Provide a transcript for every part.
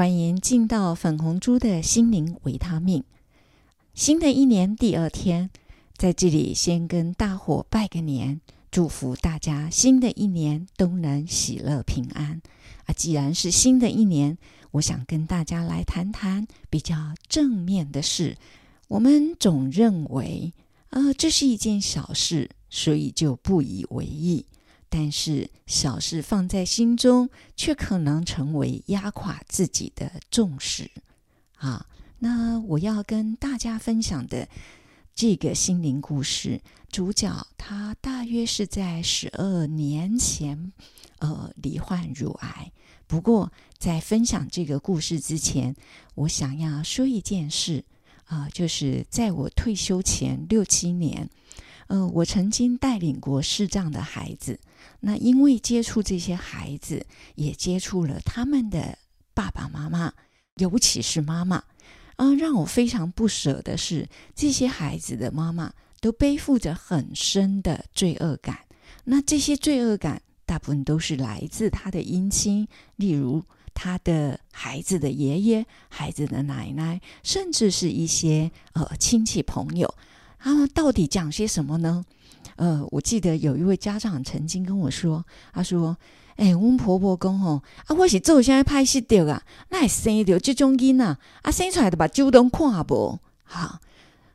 欢迎进到粉红猪的心灵维他命。新的一年第二天，在这里先跟大伙拜个年，祝福大家新的一年都能喜乐平安。啊，既然是新的一年，我想跟大家来谈谈比较正面的事。我们总认为，啊，这是一件小事，所以就不以为意。但是小事放在心中，却可能成为压垮自己的重视啊！那我要跟大家分享的这个心灵故事，主角他大约是在十二年前，呃，罹患乳癌。不过在分享这个故事之前，我想要说一件事啊，就是在我退休前六七年，呃，我曾经带领过视障的孩子。那因为接触这些孩子，也接触了他们的爸爸妈妈，尤其是妈妈，啊，让我非常不舍的是，这些孩子的妈妈都背负着很深的罪恶感。那这些罪恶感大部分都是来自他的姻亲，例如他的孩子的爷爷、孩子的奶奶，甚至是一些呃亲戚朋友。他们到底讲些什么呢？呃，我记得有一位家长曾经跟我说：“他说，哎，我们婆婆讲吼，啊，我是做现在拍戏的啊，那生的这种囡啊，啊，生出来的把就都看不好。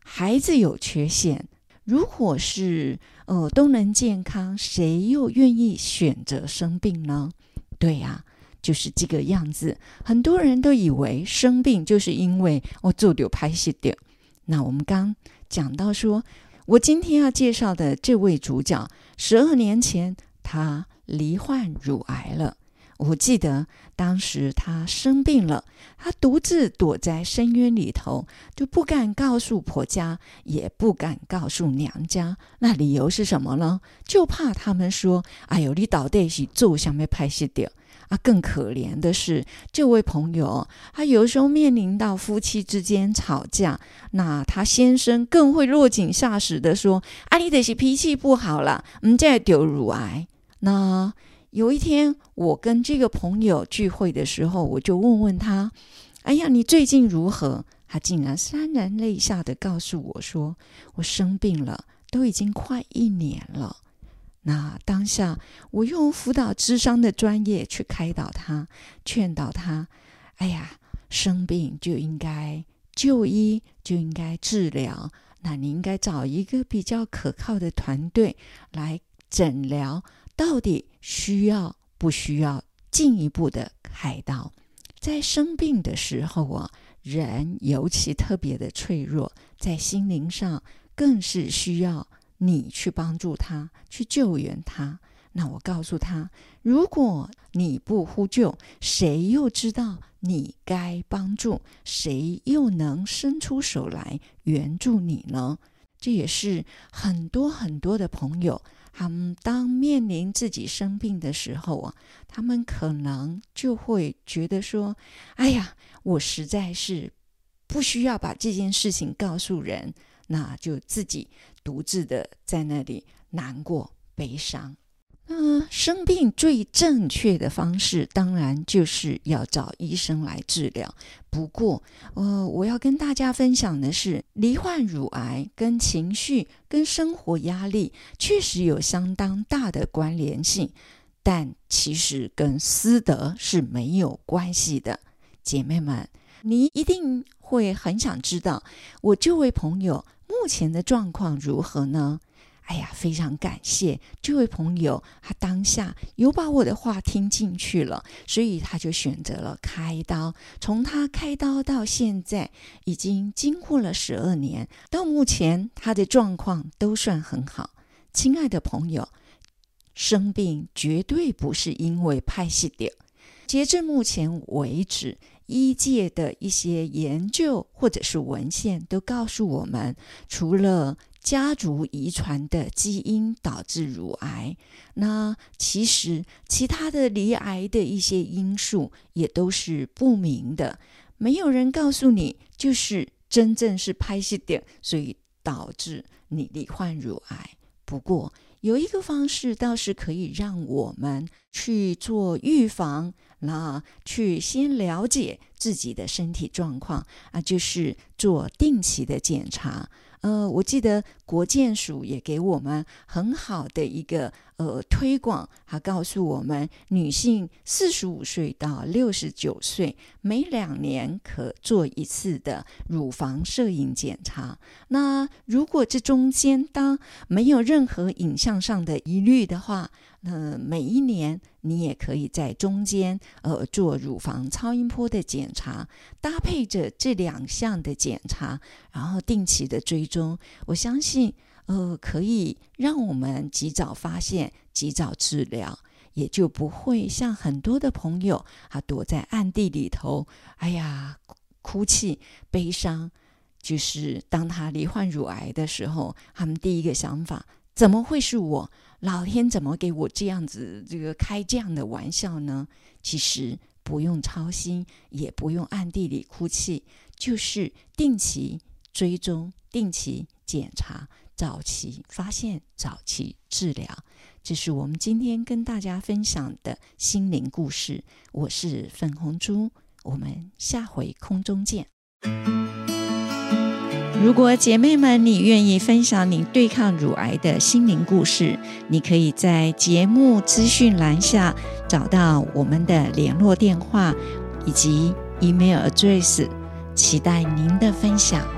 孩子有缺陷，如果是呃都能健康，谁又愿意选择生病呢？对呀，就是这个样子。很多人都以为生病就是因为我做丢拍戏的。那我们刚讲到说。我今天要介绍的这位主角，十二年前他罹患乳癌了。我记得当时他生病了，他独自躲在深渊里头，就不敢告诉婆家，也不敢告诉娘家。那理由是什么呢？就怕他们说：“哎呦，你到底是做什么拍戏的？”啊，更可怜的是，这位朋友，他有时候面临到夫妻之间吵架，那他先生更会落井下石的说：“啊，你得是脾气不好了，你再丢乳癌。”那有一天，我跟这个朋友聚会的时候，我就问问他：“哎呀，你最近如何？”他竟然潸然泪下的告诉我说：“我生病了，都已经快一年了。”那当下，我用辅导智商的专业去开导他，劝导他：哎呀，生病就应该就医，就应该治疗。那你应该找一个比较可靠的团队来诊疗，到底需要不需要进一步的开刀？在生病的时候啊，人尤其特别的脆弱，在心灵上更是需要。你去帮助他，去救援他。那我告诉他，如果你不呼救，谁又知道你该帮助？谁又能伸出手来援助你呢？这也是很多很多的朋友，他们当面临自己生病的时候啊，他们可能就会觉得说：“哎呀，我实在是不需要把这件事情告诉人。”那就自己独自的在那里难过、悲伤。那生病最正确的方式，当然就是要找医生来治疗。不过，呃，我要跟大家分享的是，罹患乳癌跟情绪、跟生活压力确实有相当大的关联性，但其实跟私德是没有关系的，姐妹们。你一定会很想知道，我这位朋友目前的状况如何呢？哎呀，非常感谢这位朋友，他当下有把我的话听进去了，所以他就选择了开刀。从他开刀到现在，已经经过了十二年，到目前他的状况都算很好。亲爱的朋友，生病绝对不是因为拍戏的。截至目前为止，医界的一些研究或者是文献都告诉我们，除了家族遗传的基因导致乳癌，那其实其他的离癌的一些因素也都是不明的，没有人告诉你，就是真正是拍戏点，所以导致你罹患乳癌。不过有一个方式倒是可以让我们去做预防，那去先了解自己的身体状况啊，就是做定期的检查。呃，我记得国建署也给我们很好的一个呃推广，还告诉我们，女性四十五岁到六十九岁，每两年可做一次的乳房摄影检查。那如果这中间当没有任何影像上的疑虑的话，那每一年你也可以在中间呃做乳房超音波的检查，搭配着这两项的检查，然后定期的追踪。我相信呃可以让我们及早发现、及早治疗，也就不会像很多的朋友啊躲在暗地里头，哎呀哭泣、悲伤。就是当他罹患乳癌的时候，他们第一个想法怎么会是我？老天怎么给我这样子这个开这样的玩笑呢？其实不用操心，也不用暗地里哭泣，就是定期追踪、定期检查、早期发现、早期治疗。这是我们今天跟大家分享的心灵故事。我是粉红猪，我们下回空中见。如果姐妹们，你愿意分享你对抗乳癌的心灵故事，你可以在节目资讯栏下找到我们的联络电话以及 email address，期待您的分享。